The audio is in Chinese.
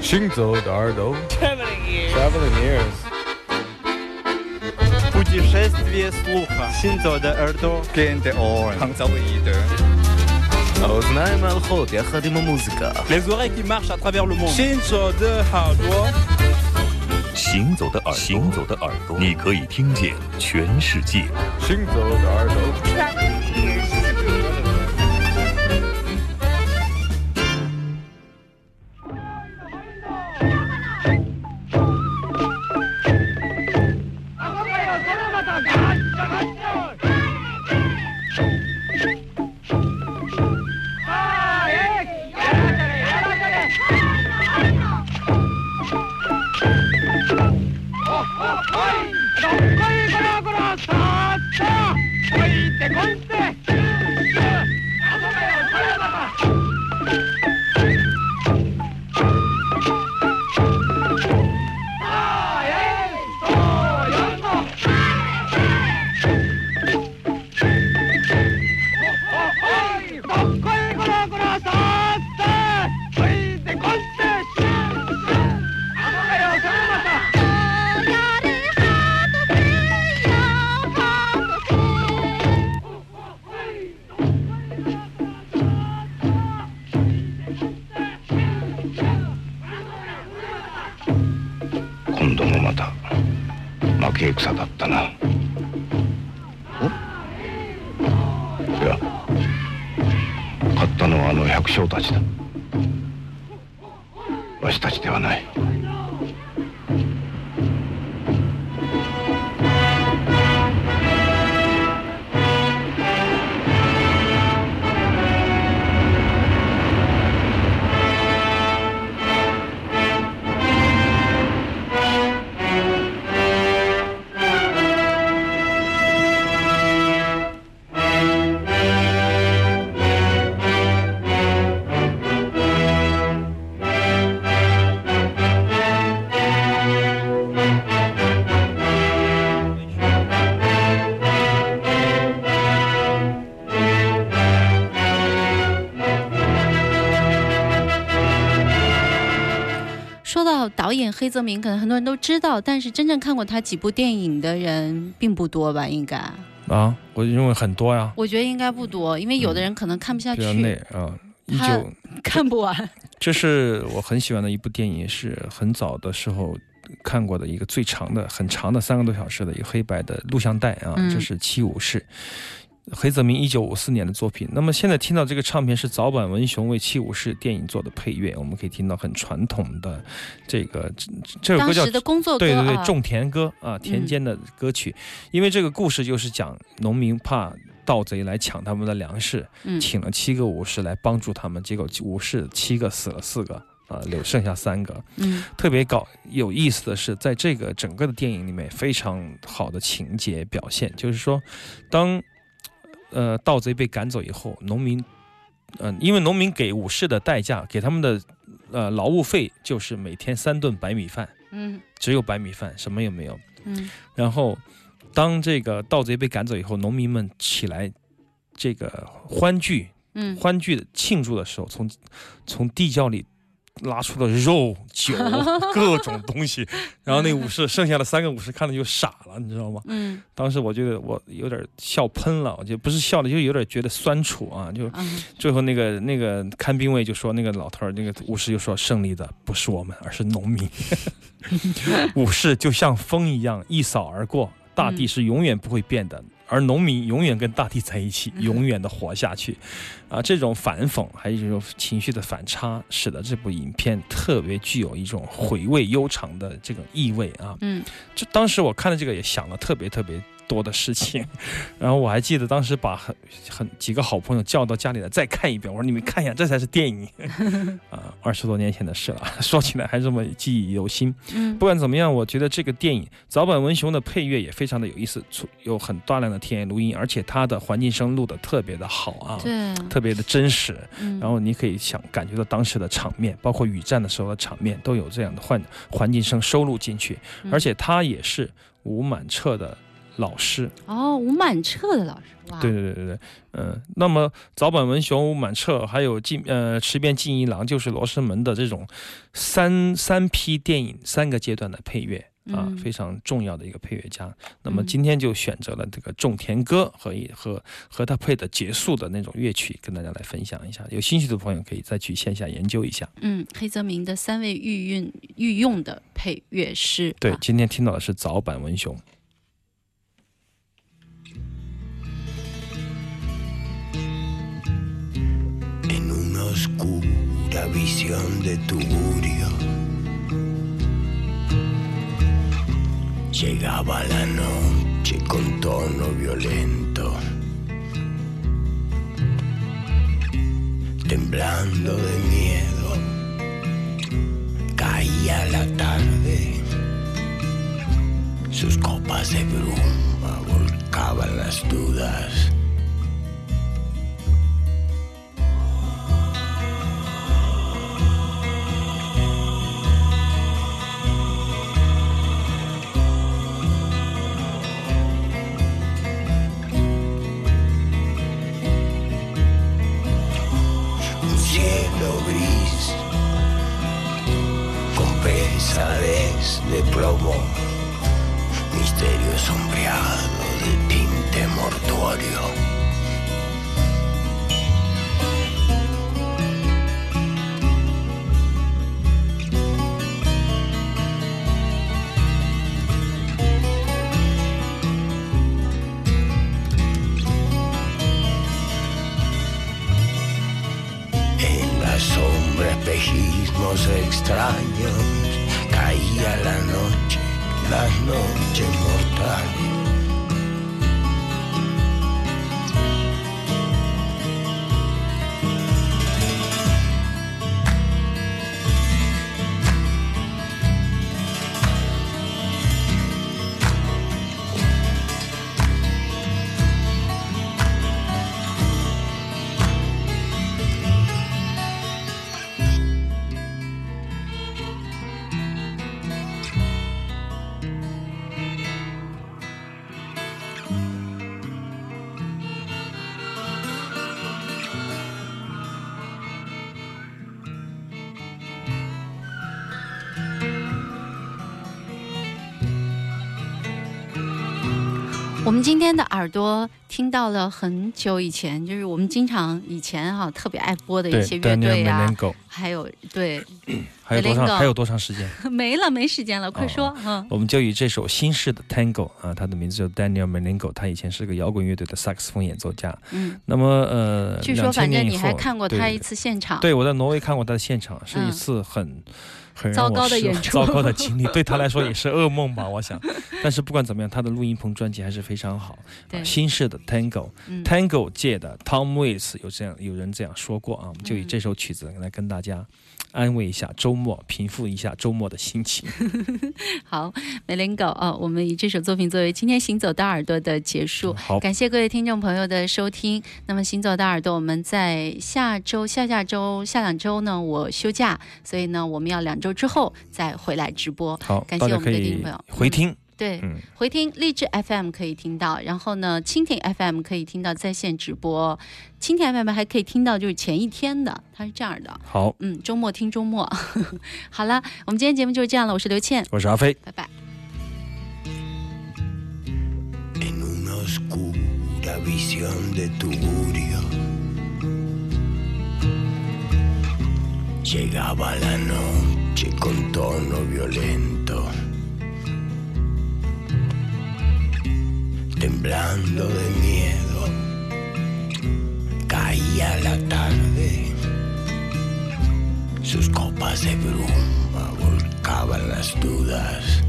行走的耳朵Traveling ears. Traveling ears Путешествие слуха. Синзо де Эрдо. Gente on. האוזניים ההלכות יחד עם המוזיקה Les oreilles qui marchent à travers le monde. Shinzo de Hardwa. 行走的耳朵，行走的耳朵，你可以听见全世界。 行走的耳朵 こい。ってこいって今度もまた負け戦だったな。将たちだ。わしたちではない。导演黑泽明，可能很多人都知道，但是真正看过他几部电影的人并不多吧？应该，啊，我认为很多呀，我觉得应该不多，因为有的人可能看不下去，啊。一他九，看不完。这是我很喜欢的一部电影，是很早的时候看过的一个最长的、很长的三个多小时的一个黑白的录像带啊，嗯这是《七武士》。黑泽明一九五四年的作品，那么现在听到这个唱片是早坂文雄为《七武士》电影做的配乐，我们可以听到很传统的这个这这首歌叫对对对，啊，种田歌啊，田间的歌曲。因为这个故事就是讲农民怕盗贼来抢他们的粮食，嗯。请了七个武士来帮助他们，结果武士七个死了四个啊，留剩下三个。嗯。特别搞有意思的是，在这个整个的电影里面，非常好的情节表现，就是说，当呃盗贼被赶走以后，农民，嗯、因为农民给武士的代价，给他们的呃劳务费就是每天三顿白米饭，嗯。只有白米饭，什么也没有。嗯。然后，当这个盗贼被赶走以后，农民们起来这个欢聚嗯，欢聚的庆祝的时候，从从地窖里拉出了肉、酒 各种东西，然后那武士剩下的三个武士看着就傻了，你知道吗？嗯。当时我觉得我有点笑喷了，我就不是笑的，就有点觉得酸楚啊，就嗯。最后那个那个看兵卫就说，那个老头儿那个武士就说，胜利的不是我们，而是农民。武士就像风一样一扫而过，大地是永远不会变的，而农民永远跟大地在一起，永远的活下去。啊，这种反讽还有这种情绪的反差，使得这部影片特别具有一种回味悠长的这种意味啊。嗯就当时我看了这个也想了特别特别多的事情，然后我还记得当时把很很几个好朋友叫到家里来再看一遍，我说你们看一下，这才是电影。啊，二十多年前的事了，说起来还这么记忆犹新。嗯。不管怎么样，我觉得这个电影早坂文雄的配乐也非常的有意思，出有很大量的田野录音，而且他的环境声录的特别的好啊，对，特别的真实。嗯。然后你可以想感觉到当时的场面，包括雨战的时候的场面，都有这样的环环境声收录进去，嗯。而且它也是吴满彻的老师。哦，吴满彻的老师，对对对对对，嗯、那么早坂文雄、吴满彻还有进呃池边进一郎，就是罗生门的这种三三批电影三个阶段的配乐啊，嗯非常重要的一个配乐家。那么嗯今天就选择了这个种田歌和一和和他配的结束的那种乐曲，跟大家来分享一下。有兴趣的朋友可以再去线下研究一下。嗯，黑泽明的三位御运御用的配乐师，对啊，今天听到的是早坂文雄。Oscura visión de tugurio. Llegaba la noche con tono violento, temblando de miedo. Caía la tarde, sus copas de bruma volcaban las dudas. Cielo gris con pesadez de plomo, misterio sombreado de tinte mortuorio. La noche mortal. 我们今天的耳朵听到了很久以前，就是我们经常以前哈、特别爱播的一些乐队啊还有对还有多长还有多长时间？没了没时间了，快说哦，嗯。我们就以这首新式的 Tango 啊，他的名字叫 Daniel Meningo，他以前是个摇滚乐队的萨克斯风演奏家。嗯，那么呃据说反正你还看过他一次现场，对，我在挪威看过他的现场，是一嗯次很、很糟糕的演出。糟糕的经历，对他来说也是噩梦吧，我想。但是不管怎么样，他的录音棚专辑还是非常好。对。啊新式的 Tango，Tango、界的 Tom Waits 有这样有人这样说过啊，我们就以嗯这首曲子来跟大家安慰一下周末，平复一下周末的心情。好，美玲狗啊，我们以这首作品作为今天行走的耳朵的结束。好，感谢各位听众朋友的收听。那么，行走的耳朵，我们在下周、下下周、下两周呢，我休假，所以呢，我们要两周之后再回来直播。好，感谢我们的听众朋友回听。对，嗯，回听励志 FM 可以听到，然后呢，蜻蜓 FM 可以听到在线直播，蜻蜓 FM 还可以听到就是前一天的，它是这样的。好，嗯，周末听周末。好了，我们今天节目就是这样了，我是刘倩，我是阿飞。拜拜。en una oscura visión de tugurio. Llegaba la noche con tono violento, temblando de miedo. Caía la tarde, sus copas de bruma volcaban las dudas.